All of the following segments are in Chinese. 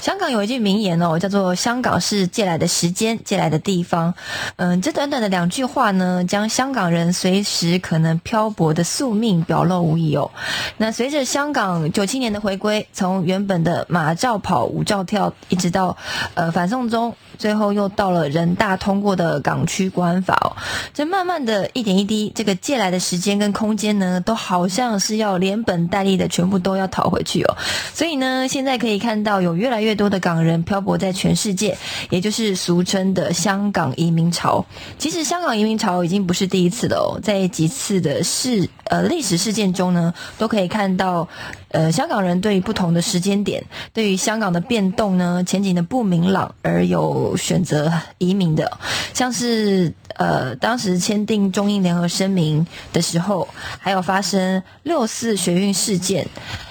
香港有一句名言哦，叫做“香港是借来的时间，借来的地方”。嗯，这短短的两句话呢，将香港人随时可能漂泊的宿命表露无遗哦。那随着香港九七年的回归，从原本的马照跑，舞照跳，一直到呃反送中，最后又到了人大通过的港区国安法哦。这慢慢的一点一滴，这个借来的时间跟空间呢，都好像是要连本带利的全部都要讨回去哦。所以呢，现在可以看到有越来越多的港人漂泊在全世界，也就是俗称的香港移民潮。其实香港移民潮已经不是第一次了哦，在几次的事呃历史事件中呢，都可以看到。呃，香港人对于不同的时间点，对于香港的变动呢，前景的不明朗而有选择移民的，像是呃，当时签订中英联合声明的时候，还有发生六四学运事件，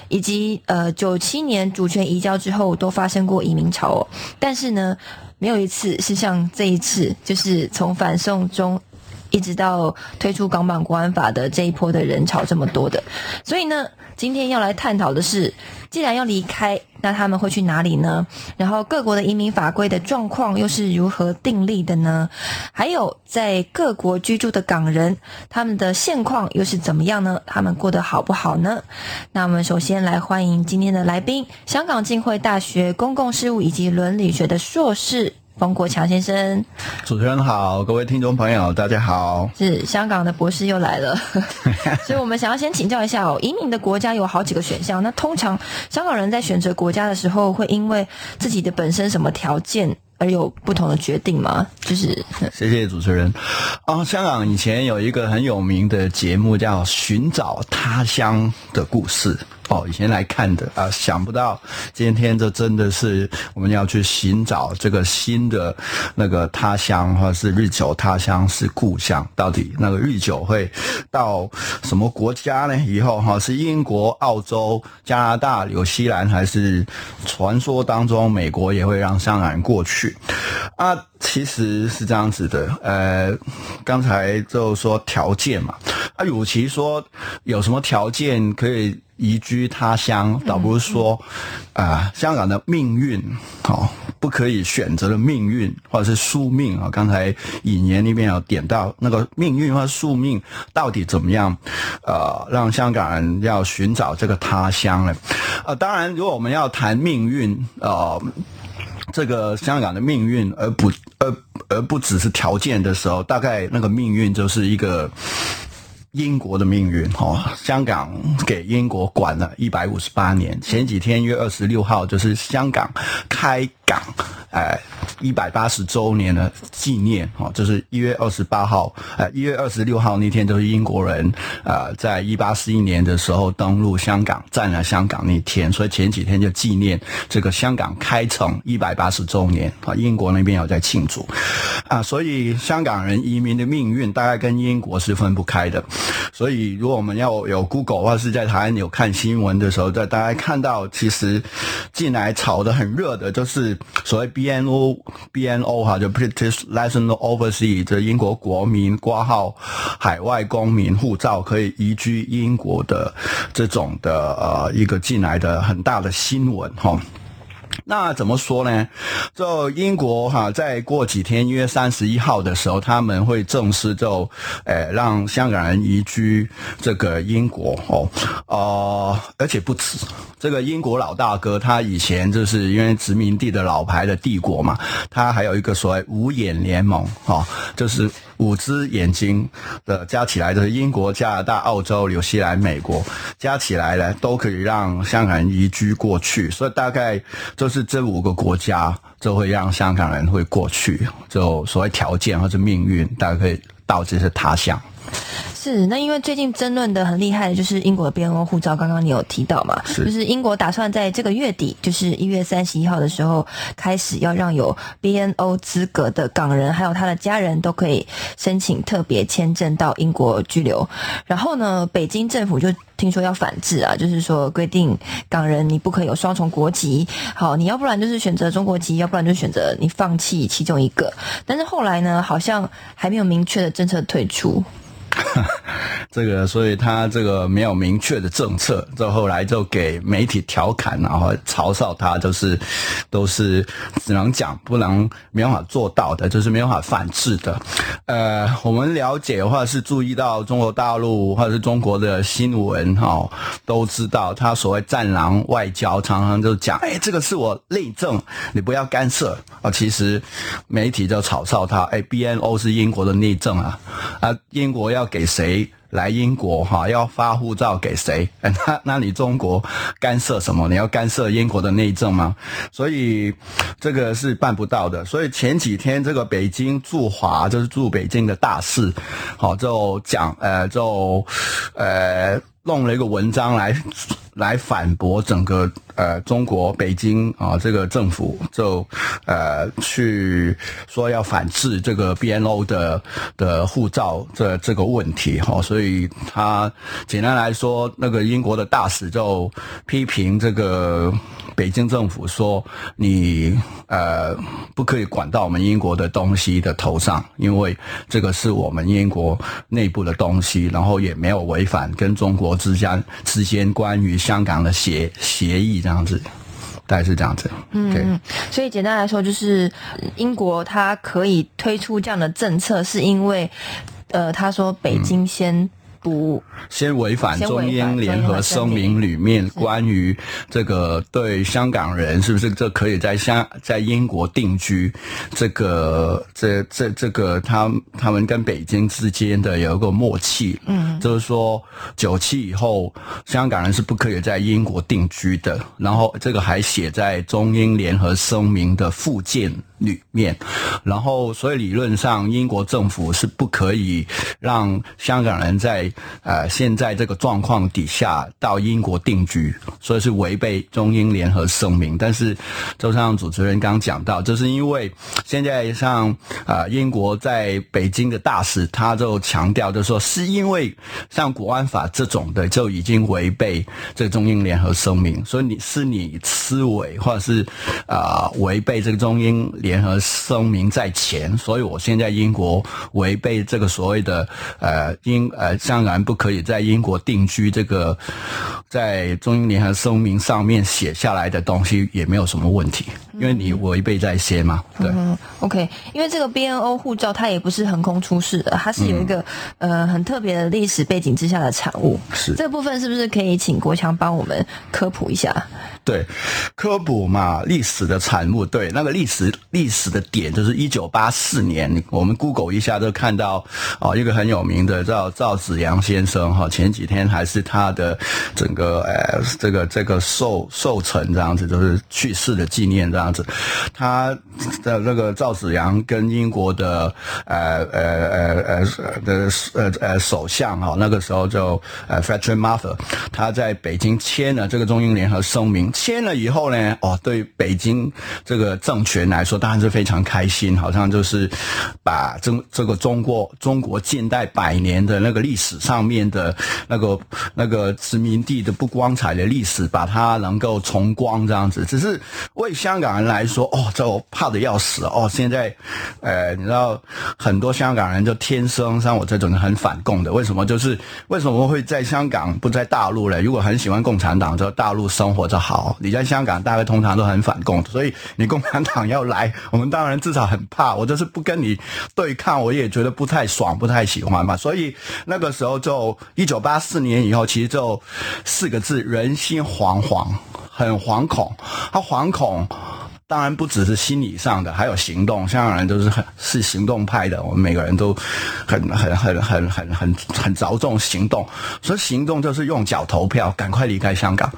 以及呃九七年主权移交之后，都发生过移民潮、哦，但是呢，没有一次是像这一次，就是从反送中。一直到推出港版国安法的这一波的人潮这么多的，所以呢，今天要来探讨的是，既然要离开，那他们会去哪里呢？然后各国的移民法规的状况又是如何订立的呢？还有在各国居住的港人，他们的现况又是怎么样呢？他们过得好不好呢？那我们首先来欢迎今天的来宾，香港浸会大学公共事务以及伦理学的硕士。冯国强先生，主持人好，各位听众朋友，大家好。是香港的博士又来了，所以我们想要先请教一下哦，移民的国家有好几个选项，那通常香港人在选择国家的时候，会因为自己的本身什么条件而有不同的决定吗？就是，谢谢主持人。啊，香港以前有一个很有名的节目叫《寻找他乡的故事》。哦，以前来看的啊，想不到今天这真的是我们要去寻找这个新的那个他乡，或者是日久他乡是故乡，到底那个日久会到什么国家呢？以后哈是英国、澳洲、加拿大、纽西兰，还是传说当中美国也会让香港人过去啊？其实是这样子的，呃，刚才就说条件嘛，啊，与其说有什么条件可以。移居他乡，倒不是说，啊、呃，香港的命运，哦，不可以选择的命运，或者是宿命啊。刚才引言里面有点到那个命运或宿命到底怎么样，呃，让香港人要寻找这个他乡呢？呃，当然，如果我们要谈命运，呃。这个香港的命运，而不而而不只是条件的时候，大概那个命运就是一个。英国的命运，哦，香港给英国管了一百五十八年。前几天一月二十六号就是香港开港，哎，一百八十周年的纪念，哦，就是一月二十八号，呃，一月二十六号那天就是英国人，呃，在一八四一年的时候登陆香港，占了香港那天，所以前几天就纪念这个香港开城一百八十周年，啊，英国那边有在庆祝，啊，所以香港人移民的命运大概跟英国是分不开的。所以，如果我们要有 Google 或是在台湾有看新闻的时候，在大家看到，其实近来炒得很热的，就是所谓 BNO BNO 哈，就 British National Overseas，这英国国民挂号海外公民护照可以移居英国的这种的呃一个进来的很大的新闻哈。那怎么说呢？就英国哈，在过几天一月三十一号的时候，他们会正式就，诶，让香港人移居这个英国哦，呃，而且不止这个英国老大哥，他以前就是因为殖民地的老牌的帝国嘛，他还有一个所谓五眼联盟哦，就是五只眼睛的加起来，就是英国、加拿大、澳洲、纽西兰、美国加起来呢，都可以让香港人移居过去，所以大概就是这五个国家就会让香港人会过去，就所谓条件或者命运，大概可以到这些他乡。是，那因为最近争论的很厉害的就是英国的 BNO 护照，刚刚你有提到嘛？是就是英国打算在这个月底，就是一月三十一号的时候开始，要让有 BNO 资格的港人还有他的家人都可以申请特别签证到英国居留。然后呢，北京政府就听说要反制啊，就是说规定港人你不可以有双重国籍，好，你要不然就是选择中国籍，要不然就选择你放弃其中一个。但是后来呢，好像还没有明确的政策退出。这个，所以他这个没有明确的政策，这后来就给媒体调侃，然后嘲笑他，就是都是只能讲，不能没办法做到的，就是没办法反制的。呃，我们了解的话是注意到中国大陆或者是中国的新闻哈，都知道他所谓战狼外交，常常就讲，哎，这个是我内政，你不要干涉啊。其实媒体就嘲笑他，哎，BNO 是英国的内政啊，啊，英国要要给谁？来英国哈，要发护照给谁？那那你中国干涉什么？你要干涉英国的内政吗？所以这个是办不到的。所以前几天这个北京驻华就是驻北京的大使，好就讲呃就呃弄了一个文章来来反驳整个呃中国北京啊这个政府就呃去说要反制这个 BNO 的的护照这这个问题哈，所以他简单来说，那个英国的大使就批评这个北京政府说你呃不可以管到我们英国的东西的头上，因为这个是我们英国内部的东西，然后也没有违反跟中国之间之间关于香港的协协议这样子，大概是这样子。嗯，所以简单来说，就是英国它可以推出这样的政策，是因为呃，他说北京先不先违反中英联合声明里面关于这个对香港人是不是这可以在香在英国定居，这个这这这个他他们跟北京之间的有一个默契，嗯，就是说九七以后香港人是不可以在英国定居的，然后这个还写在中英联合声明的附件里面，然后所以理论上英国政府是不可以让香港人在呃现在这个状况底下到英国定居，所以是违背中英联合声明。但是周上主持人刚讲到，就是因为现在像啊、英国在北京的大使，他就强调就说是因为像国安法这种的就已经违背这个中英联合声明，所以你是你思维或者是啊、违背这个中英联联合声明在前，所以我现在英国违背这个所谓的呃英呃香港不可以在英国定居这个在中英联合声明上面写下来的东西也没有什么问题，因为你违背在先嘛，对。嗯，OK，因为这个 BNO 护照它也不是横空出世的，它是有一个、呃很特别的历史背景之下的产物。是这个部分是不是可以请国强帮我们科普一下？对，科普嘛，历史的产物。对，那个历史历史的点就是一九八四年，我们 Google 一下就看到哦，一个很有名的叫赵子阳先生哈，前几天还是他的整个呃这个这个寿寿辰这样子，就是去世的纪念这样样子。他的那个赵子阳跟英国的呃呃呃呃的呃呃首相哈，那个时候就呃 Frederick Martha，他在北京签了这个中英联合声明。签了以后呢，哦，对北京这个政权来说，当然是非常开心，好像就是把这这个中国中国近代百年的那个历史上面的那个那个殖民地的不光彩的历史，把它能够重光这样子。只是为香港人来说，哦，这我怕的要死哦。现在，呃，你知道很多香港人就天生像我这种很反共的，为什么？就是为什么会在香港不在大陆呢？如果很喜欢共产党，在大陆生活着好。你在香港，大概通常都很反共，所以你共产党要来，我们当然至少很怕。我就是不跟你对抗，我也觉得不太爽，不太喜欢嘛。所以那个时候就一九八四年以后，其实就四个字：人心惶惶，很惶恐。他惶恐。当然不只是心理上的，还有行动。香港人都是很是行动派的，我们每个人都很很很很很很很着重行动，所以行动就是用脚投票，赶快离开香港。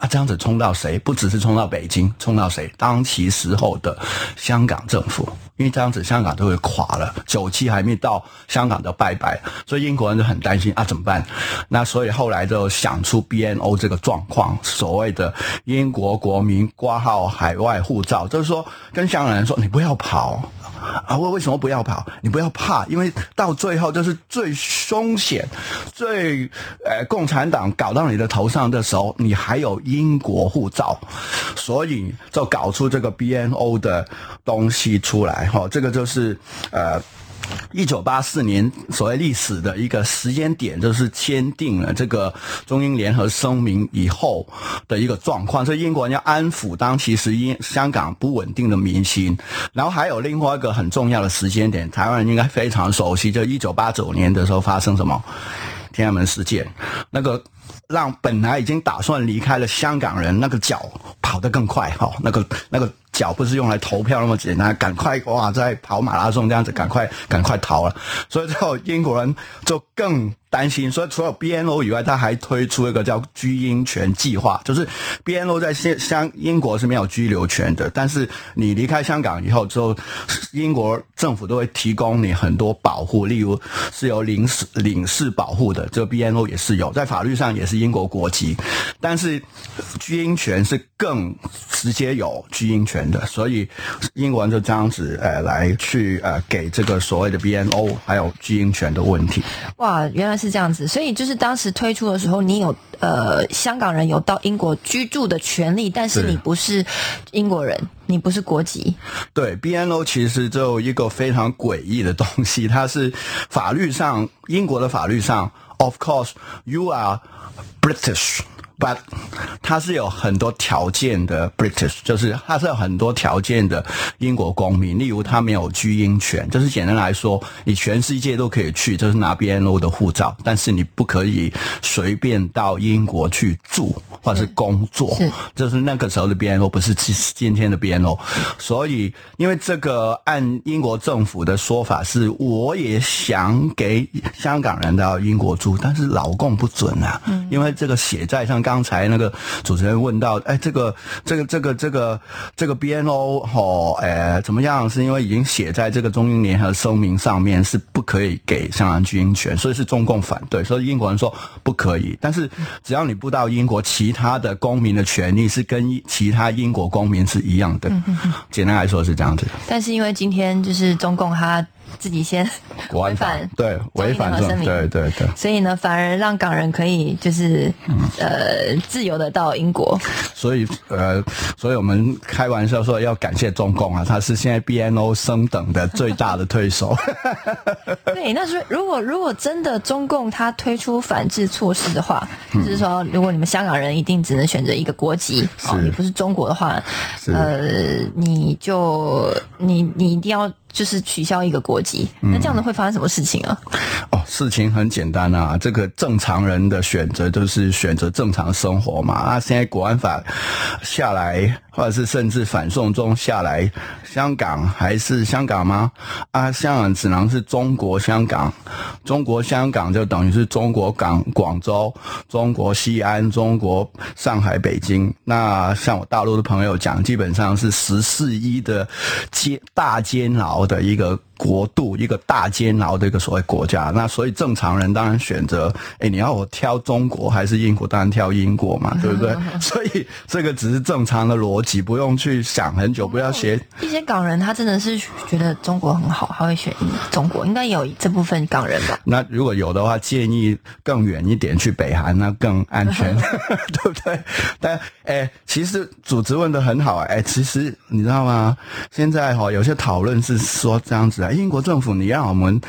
啊，这样子冲到谁？不只是冲到北京，冲到谁？当其时候的香港政府，因为这样子香港都会垮了。九七还没到，香港就拜拜。所以英国人就很担心啊，怎么办？那所以后来就想出 BNO 这个状况，所谓的英国国民挂号海外护照，就是说跟香港人说，你不要跑。啊，为为什么不要跑？你不要怕，因为到最后就是最凶险、最呃共产党搞到你的头上的时候，你还有英国护照，所以就搞出这个 BNO 的东西出来。哈，这个就是呃。一九八四年所谓历史的一个时间点，就是签订了这个中英联合声明以后的一个状况。所以英国人要安抚当其实英香港不稳定的民心。然后还有另外一个很重要的时间点，台湾人应该非常熟悉，就一九八九年的时候发生什么天安门事件，那个让本来已经打算离开了香港人那个脚跑得更快哈，那个那个。脚不是用来投票那么简单，赶快哇，在跑马拉松这样子，赶快赶快逃了。所以之后英国人就更担心，所以除了 BNO 以外，他还推出一个叫居英权计划，就是 BNO 在香香英国是没有居留权的，但是你离开香港以后之后，英国政府都会提供你很多保护，例如是由领事领事保护的，这 BNO 也是有，在法律上是英国国籍，但是居英权是更直接有居英权。的，所以英国人就这样子，呃，来去呃给这个所谓的 BNO 还有居英权的问题。哇，原来是这样子，所以就是当时推出的时候，你有呃香港人有到英国居住的权利，但是你不是英国人，你不是国籍。对，BNO 其实就一个非常诡异的东西，它是法律上英国的法律上，Of course you are British。But 他是有很多条件的，British 就是它是有很多条件的英国公民，例如他没有居英权，就是简单来说，你全世界都可以去，就是拿 BNO 的护照，但是你不可以随便到英国去住或者是工作，就是那个时候的 BNO 不是今今天的 BNO，所以因为这个按英国政府的说法是，我也想给香港人到英国住，但是老共不准啊，因为这个写在上。刚才那个主持人问到，哎，这个这个这个这个这个 BNO 哦，哎，怎么样？是因为已经写在这个中英联合声明上面，是不可以给香港居英权，所以是中共反对，所以英国人说不可以。但是只要你不到英国，其他的公民的权利是跟其他英国公民是一样的。简单来说是这样子。但是因为今天就是中共他。自己先违反对违反声明，对对对，所以呢，反而让港人可以就是呃自由的到英国。所以呃，所以我们开玩笑说要感谢中共啊，他是现在 BNO 升等的最大的推手。对，那是如果如果真的中共他推出反制措施的话，就是说如果你们香港人一定只能选择一个国籍，哦，你不是中国的话，呃，你就你你一定要。就是取消一个国籍，那这样子会发生什么事情啊？哦，事情很简单啊，这个正常人的选择就是选择正常生活嘛。啊，现在国安法下来。或者是甚至反送中下来，香港还是香港吗？啊，香港只能是中国香港，中国香港就等于是中国港广州、中国西安、中国上海、北京。那像我大陆的朋友讲，基本上是十四亿的监大监牢的一个。国度、一个大监牢的一个所谓国家。那所以正常人当然选择，哎，你要我挑中国还是英国？当然挑英国嘛，对不对？所以这个只是正常的逻辑，不用去想很久，不要学一些港人，他真的是觉得中国很好，他会选中国。应该有这部分港人吧？那如果有的话，建议更远一点去北韩，那更安全，对不对？但哎，其实组织问的很好哎，其实你知道吗？现在哈有些讨论是说这样子英国政府你让我们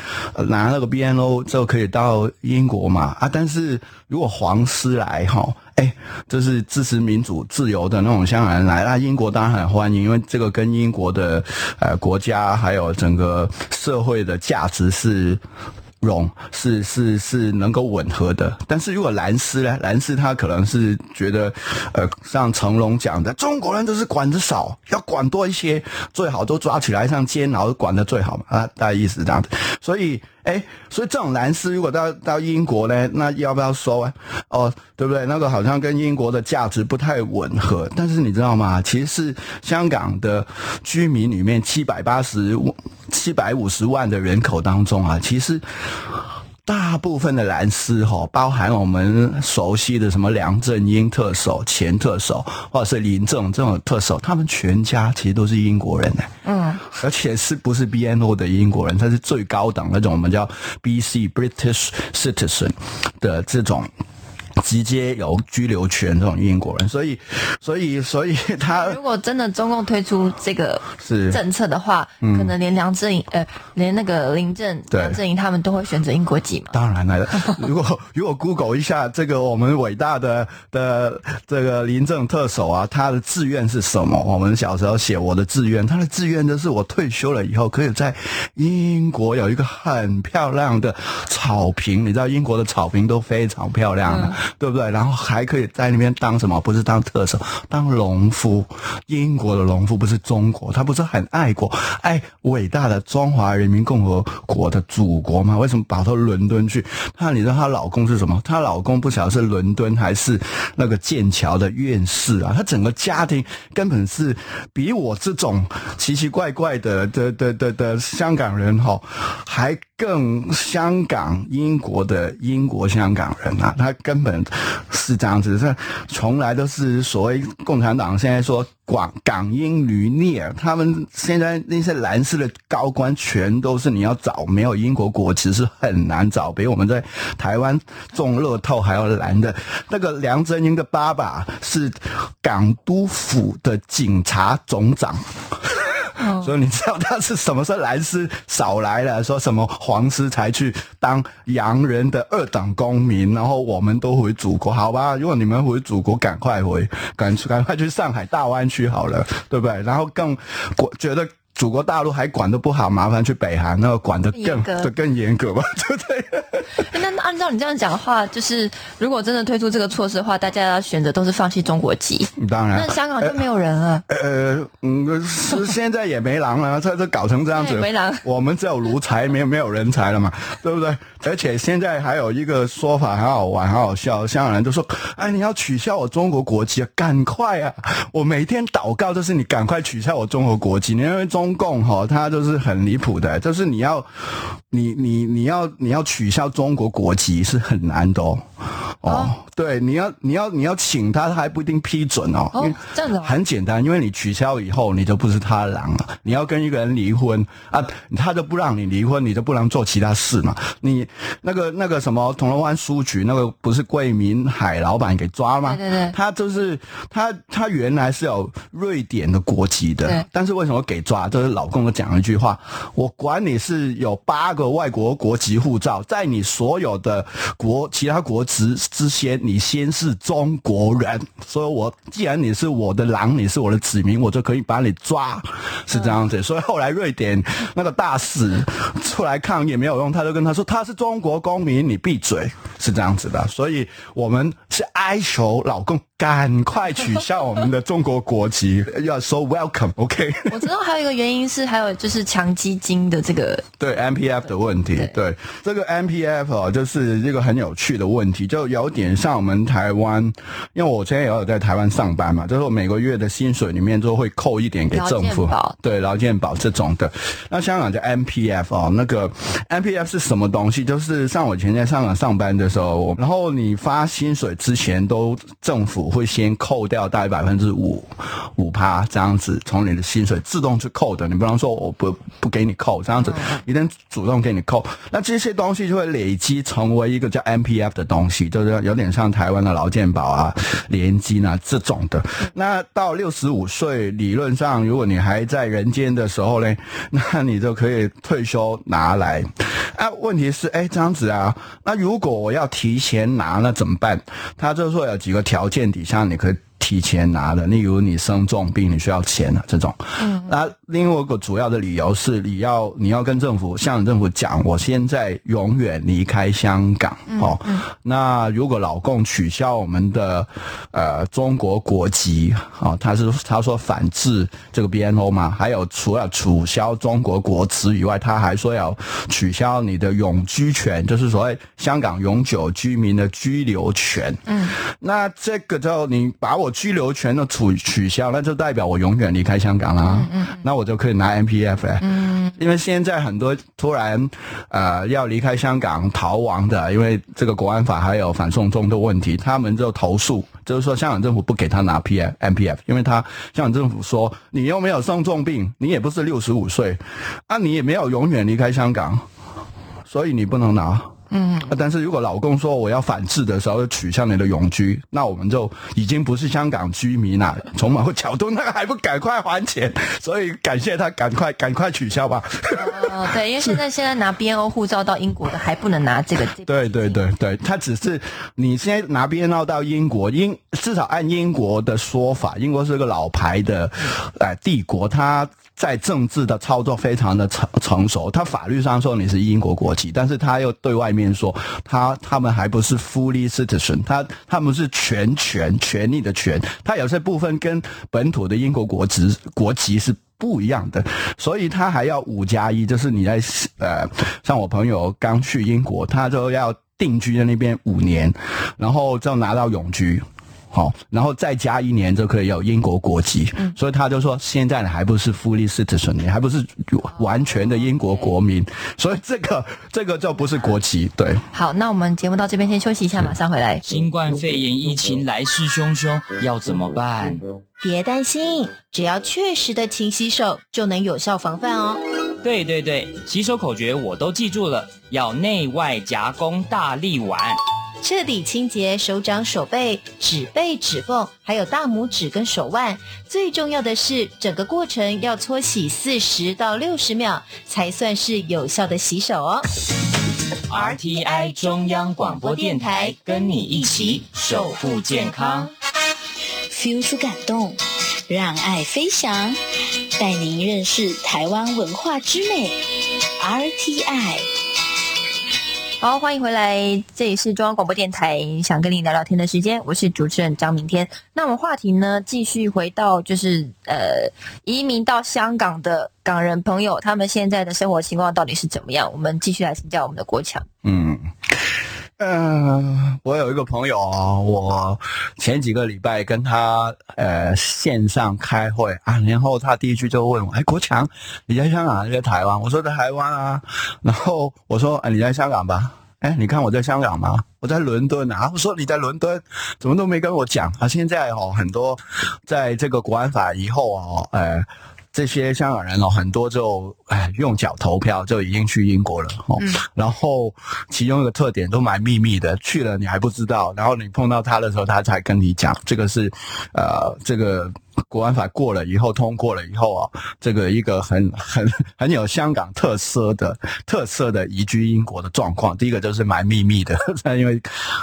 拿那个 BNO 就可以到英国嘛啊，但是如果皇室来哈，哎，就是支持民主自由的那种香港人来，那英国当然很欢迎，因为这个跟英国的呃国家还有整个社会的价值是。容是是是能够吻合的，但是如果蓝丝呢？蓝丝他可能是觉得，呃，像成龙讲的，中国人都是管的少，要管多一些，最好都抓起来像监牢管的最好嘛啊，大概意思这样子，所以。哎，所以这种蓝丝如果到到英国呢，那要不要收啊？哦，对不对？那个好像跟英国的价值不太吻合。但是你知道吗？其实香港的居民里面七百八十七百五十万的人口当中啊，其实。大部分的蓝丝哈，包含我们熟悉的什么梁振英特首、前特首，或者是林正这种特首，他们全家其实都是英国人呢。嗯，而且是不是 BNO 的英国人？他是最高等那种，我们叫 BC British Citizen 的这种。直接有居留权这种英国人，所以，所以，所以他如果真的中共推出这个是政策的话，可能连梁振英呃，连那个林郑梁振英他们都会选择英国籍嘛？当然了，如果如果 Google 一下这个我们伟大的的这个林郑特首啊，他的志愿是什么？我们小时候写我的志愿，他的志愿就是我退休了以后可以在英国有一个很漂亮的草坪，你知道英国的草坪都非常漂亮的。对不对？然后还可以在那边当什么？不是当特首，当农夫。英国的农夫不是中国，他不是很爱国，爱伟大的中华人民共和国的祖国吗？为什么跑到伦敦去？那你知道她老公是什么？她老公不晓得是伦敦还是那个剑桥的院士啊？她整个家庭根本是比我这种奇奇怪怪的的的的的香港人哈，还更香港英国的英国香港人啊！他根本。是这样子，这从来都是所谓共产党现在说广港英旅孽，他们现在那些蓝色的高官全都是你要找没有英国国籍是很难找，比我们在台湾中乐透还要蓝的。那个梁振英的爸爸是港督府的警察总长。所以你知道他是什么时候蓝丝少来了？说什么黄丝才去当洋人的二等公民？然后我们都回祖国，好吧？如果你们回祖国，赶快回，赶赶快去上海大湾区好了，对不对？然后更我觉得。祖国大陆还管得不好，麻烦去北韩，那个管得更更严格吧，对不对？那按照你这样讲的话，就是如果真的推出这个措施的话，大家要选择都是放弃中国籍。当然，那香港就没有人了。呃，嗯，是现在也没狼了，这这搞成这样子，没狼。我们只有奴才，没有没有人才了嘛，对不对？而且现在还有一个说法很好玩，很好笑，香港人都说：“哎，你要取消我中国国籍啊，赶快啊！我每天祷告就是你赶快取消我中国国籍，你因为中。”共哈，他就是很离谱的，就是你要，你你你要你要取消中国国籍是很难的哦。哦，对，你要你要你要请他，他还不一定批准哦。哦，这样子很简单，因为你取消以后，你就不是他的狼了。你要跟一个人离婚啊，他就不让你离婚，你就不能做其他事嘛。你那个那个什么铜锣湾书局那个不是桂明海老板给抓吗？对对，他就是他他原来是有瑞典的国籍的，但是为什么给抓？就是老公讲了一句话：我管你是有八个外国国籍护照，在你所有的国其他国籍。之先，你先是中国人，所以我既然你是我的狼，你是我的子民，我就可以把你抓，是这样子。所以后来瑞典那个大使出来抗议没有用，他就跟他说他是中国公民，你闭嘴，是这样子的。所以我们是哀求老公赶快取消我们的中国国籍，要说 welcome，OK。我知道还有一个原因是，还有就是强基金的这个对 M P F 的问题，对这个 M P F 哦，就是一个很有趣的问题，就有。有点像我们台湾，因为我现在也有在台湾上班嘛，就是我每个月的薪水里面都会扣一点给政府劳，对劳健保这种的。那香港叫 M P F 哦，那个 M P F 是什么东西？就是像我以前在香港上班的时候，然后你发薪水之前，都政府会先扣掉大概百分之五五趴这样子，从你的薪水自动去扣的。你不能说我不不给你扣这样子，一定主动给你扣。那这些东西就会累积成为一个叫 M P F 的东西，就是有点像台湾的劳健保啊、联金啊这种的。那到六十五岁，理论上如果你还在人间的时候呢，那你就可以退休拿来。啊，问题是，哎，这样子啊，那如果我要提前拿，那怎么办？他就说有几个条件底下你可以。提前拿的，例如你生重病，你需要钱啊这种。嗯，那另外一个主要的理由是，你要你要跟政府，香港政府讲，我现在永远离开香港。哦，那如果老共取消我们的呃中国国籍，哦，他是他说反制这个 BNO 嘛，还有除了取消中国国籍以外，他还说要取消你的永居权，就是所谓香港永久居民的居留权。嗯，那这个就你把我。居留权的取取消，那就代表我永远离开香港啦。嗯嗯，那我就可以拿 M P F 哎。嗯，因为现在很多突然呃要离开香港逃亡的，因为这个国安法还有反送中的问题，他们就投诉，就是说香港政府不给他拿 P M P F，因为他香港政府说你又没有生重病，你也不是六十五岁，啊，你也没有永远离开香港，所以你不能拿。嗯，但是如果老公说我要反制的时候取消你的永居，那我们就已经不是香港居民了。从某个角度，那个还不赶快还钱？所以感谢他，赶快赶快取消吧。哦，对，因为现在 现在拿 BNO 护照到英国的还不能拿这个。对对对对，他只是你现在拿 BNO 到英国，英至少按英国的说法，英国是个老牌的呃帝国，他。在政治的操作非常的成成熟，他法律上说你是英国国籍，但是他又对外面说他他们还不是 fully citizen，他他们是全权权利的权，他有些部分跟本土的英国国籍国籍是不一样的，所以他还要五加一，就是你在呃，像我朋友刚去英国，他就要定居在那边五年，然后就拿到永居。好，然后再加一年就可以有英国国籍，所以他就说现在你还不是 fully citizen，你还不是完全的英国国民，所以这个这个就不是国籍。对，好，那我们节目到这边先休息一下，马上回来。新冠肺炎疫情来势汹汹，要怎么办？别担心，只要确实的勤洗手，就能有效防范哦。对对对，洗手口诀我都记住了，要内外夹攻大力丸。彻底清洁手掌、手背、指背、指缝，还有大拇指跟手腕。最重要的是，整个过程要搓洗四十到六十秒，才算是有效的洗手哦。RTI 中央广播电台跟你一起守护健康，feel 出感动，让爱飞翔，带您认识台湾文化之美。RTI。好，欢迎回来，这里是中央广播电台，想跟你聊聊天的时间，我是主持人张明天。那我们话题呢，继续回到就是呃，移民到香港的港人朋友，他们现在的生活情况到底是怎么样？我们继续来请教我们的国强。嗯，嗯，我有一个朋友啊，我前几个礼拜跟他呃线上开会啊，然后他第一句就问我：“哎，国强，你在香港还是在台湾？”我说：“在台湾啊。”然后我说：“哎，你在香港吧？”哎，你看我在香港吗？我在伦敦啊！我说你在伦敦，怎么都没跟我讲啊？现在哦，很多在这个国安法以后哦，呃，这些香港人哦，很多就哎用脚投票就已经去英国了哦。然后其中一个特点都蛮秘密的，去了你还不知道，然后你碰到他的时候，他才跟你讲，这个是呃这个。国安法过了以后，通过了以后啊，这个一个很 很很有香港特色的特色的移居英国的状况。第一个就是蛮秘密的，因为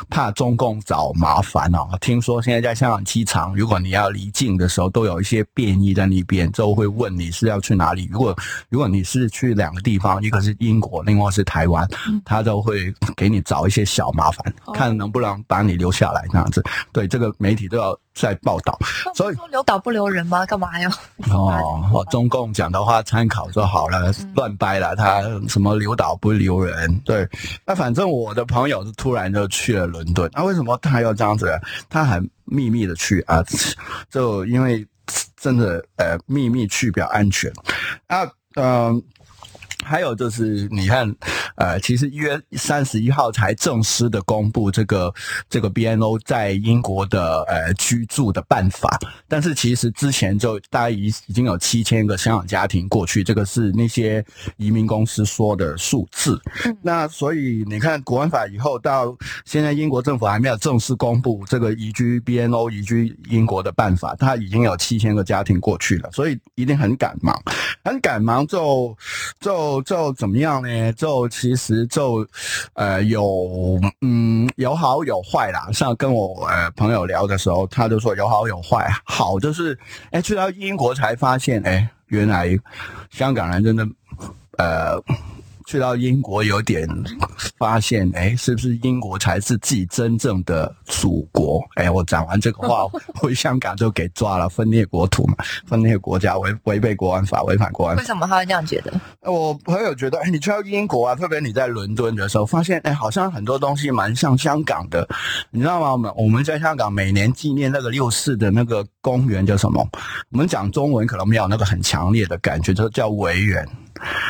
怕中共找麻烦哦。听说现在在香港机场，如果你要离境的时候，都有一些便衣在那边，就会问你是要去哪里。如果如果你是去两个地方，一个是英国，另外是台湾，他都会给你找一些小麻烦，看能不能把你留下来这样子。对这个媒体都要。在报道。所以说留岛不留人吗？干嘛还要？哦，中共讲的话参考就好了，乱掰了。他什么留岛不留人？对，那反正我的朋友是突然就去了伦敦。那为什么他要这样子？他很秘密的去啊，就因为真的呃秘密去比较安全啊，嗯。还有就是，你看，呃，其实一月三十一号才正式的公布这个这个 BNO 在英国的呃居住的办法，但是其实之前就大概已已经有七千个香港家庭过去，这个是那些移民公司说的数字。那所以你看国安法以后到现在，英国政府还没有正式公布这个移居 BNO 移居英国的办法，他已经有七千个家庭过去了，所以一定很赶忙，很赶忙就就。就怎么样呢？就其实就，呃，有嗯有好有坏啦。像跟我呃朋友聊的时候，他就说有好有坏。好就是，哎，去到英国才发现，哎，原来香港人真的，呃。去到英国有点发现，哎，是不是英国才是自己真正的祖国？哎，我讲完这个话，回香港就给抓了，分裂国土嘛，分裂国家，违违背国安法，违反国安。为什么他会这样觉得？我朋友觉得，哎，你去到英国啊，特别你在伦敦的时候，发现，哎，好像很多东西蛮像香港的，你知道吗？我们我们在香港每年纪念那个六四的那个公园叫什么？我们讲中文可能没有那个很强烈的感觉，就叫维园。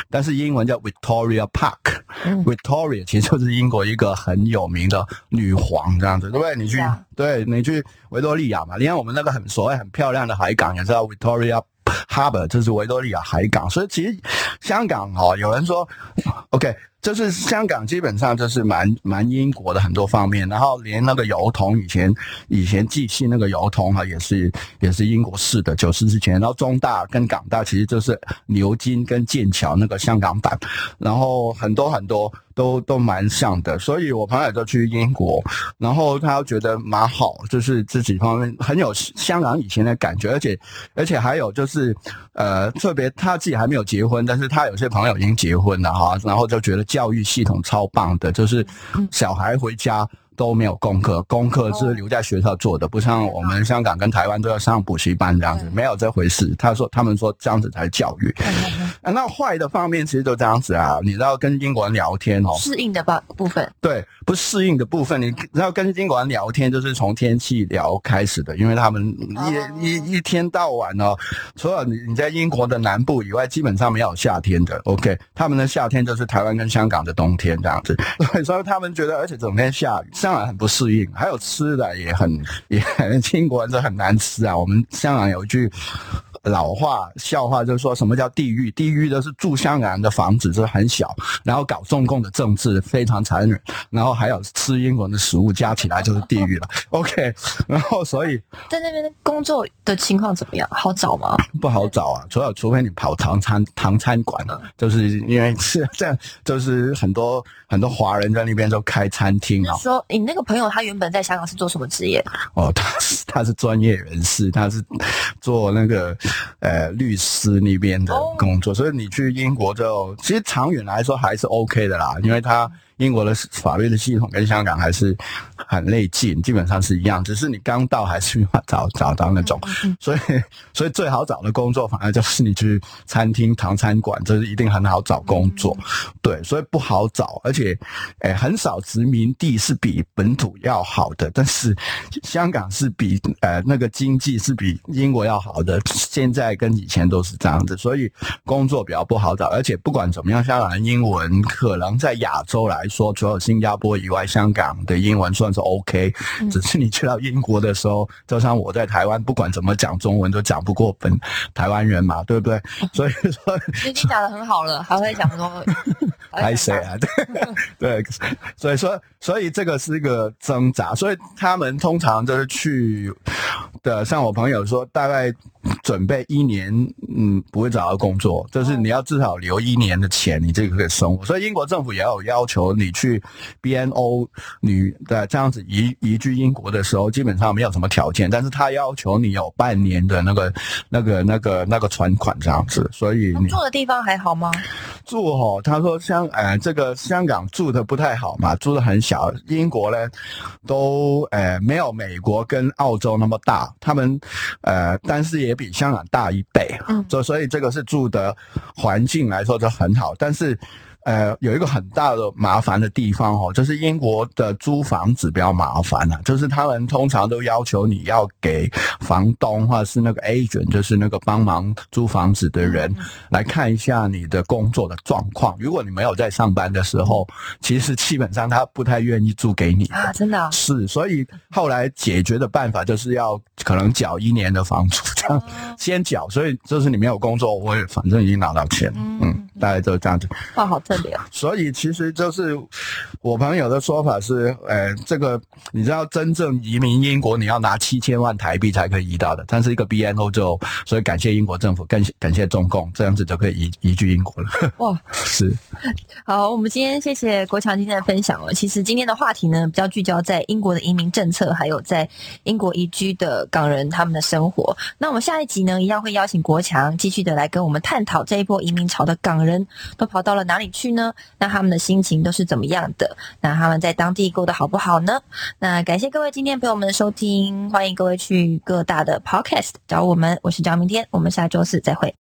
但是英文叫 Victoria Park，Victoria 其实就是英国一个很有名的女皇这样子，对不对？你去，对你去维多利亚嘛，你看我们那个很所谓很漂亮的海港也知道 Victoria Harbour，这是维多利亚海港。所以其实香港哦，有人说 OK。就是香港基本上就是蛮蛮英国的很多方面，然后连那个邮筒以前以前寄信那个邮筒哈也是也是英国式的九十之前，然后中大跟港大其实就是牛津跟剑桥那个香港版，然后很多很多。都都蛮像的，所以我朋友就去英国，然后他觉得蛮好，就是这几方面很有香港以前的感觉，而且而且还有就是，呃，特别他自己还没有结婚，但是他有些朋友已经结婚了哈，然后就觉得教育系统超棒的，就是小孩回家。都没有功课，功课是留在学校做的，不像我们香港跟台湾都要上补习班这样子，没有这回事。他说，他们说这样子才是教育。那坏的方面其实就这样子啊，你知道跟英国人聊天哦，适应的吧部分，对，不适应的部分，你知道跟英国人聊天就是从天气聊开始的，因为他们一一一天到晚哦，除了你你在英国的南部以外，基本上没有夏天的。OK，他们的夏天就是台湾跟香港的冬天这样子，所以他们觉得，而且整天下雨。当然很不适应，还有吃的也很也，英国人这很难吃啊。我们香港有一句。老话笑话就是说什么叫地狱？地狱的是住香港人的房子，是很小，然后搞中共的政治非常残忍，然后还有吃英文的食物，加起来就是地狱了。OK，然后所以在那边工作的情况怎么样？好找吗？不好找啊，除了除非你跑唐餐唐餐馆了，就是因为是 这样，就是很多很多华人在那边都开餐厅啊。说你那个朋友他原本在香港是做什么职业？哦，他是他是专业人士，他是做那个。呃，律师那边的工作，所以你去英国就其实长远来说还是 OK 的啦，因为他。英国的法律的系统跟香港还是很类近，基本上是一样，只是你刚到还是找找到那种，所以所以最好找的工作反而就是你去餐厅、唐餐馆，这是一定很好找工作，对，所以不好找，而且诶很少殖民地是比本土要好的，但是香港是比呃那个经济是比英国要好的，现在跟以前都是这样子，所以工作比较不好找，而且不管怎么样，香港的英文可能在亚洲来。说除了新加坡以外，香港的英文算是 OK，只是你去到英国的时候，就像我在台湾，不管怎么讲中文都讲不过本台湾人嘛，对不对？所以说已经讲的很好了，还会讲说还谁啊？对对，所以说，所以这个是一个挣扎，所以他们通常就是去的，像我朋友说，大概。准备一年，嗯，不会找到工作，就是你要至少留一年的钱，你这个可以生活。所以英国政府也有要求你去 BNO 女的这样子移移居英国的时候，基本上没有什么条件，但是他要求你有半年的那个、那个、那个、那个存款这样子。所以你住的地方还好吗？住哦，他说香，呃，这个香港住的不太好嘛，住的很小。英国呢，都呃没有美国跟澳洲那么大，他们呃，但是也比香港大一倍，嗯所所以这个是住的环境来说就很好，但是。呃，有一个很大的麻烦的地方哦，就是英国的租房子比较麻烦啊，就是他们通常都要求你要给房东或者是那个 agent，就是那个帮忙租房子的人来看一下你的工作的状况。如果你没有在上班的时候，其实基本上他不太愿意租给你的。啊，真的、哦、是，所以后来解决的办法就是要可能缴一年的房租，这样先缴。所以就是你没有工作，我也反正已经拿到钱，嗯，大概就这样子。哇，好特别哦。所以其实就是我朋友的说法是，呃，这个你知道，真正移民英国你要拿七千万台币才可以移到的，但是一个 BNO 就，所以感谢英国政府，感谢感谢中共，这样子就可以移移居英国了。哇，是。好，我们今天谢谢国强今天的分享哦。其实今天的话题呢，比较聚焦在英国的移民政策，还有在英国移居的港人他们的生活。那我们下一集呢，一样会邀请国强继续的来跟我们探讨这一波移民潮的港人人都跑到了哪里去呢？那他们的心情都是怎么样的？那他们在当地过得好不好呢？那感谢各位今天陪我们的收听，欢迎各位去各大的 podcast 找我们，我是张明天，我们下周四再会。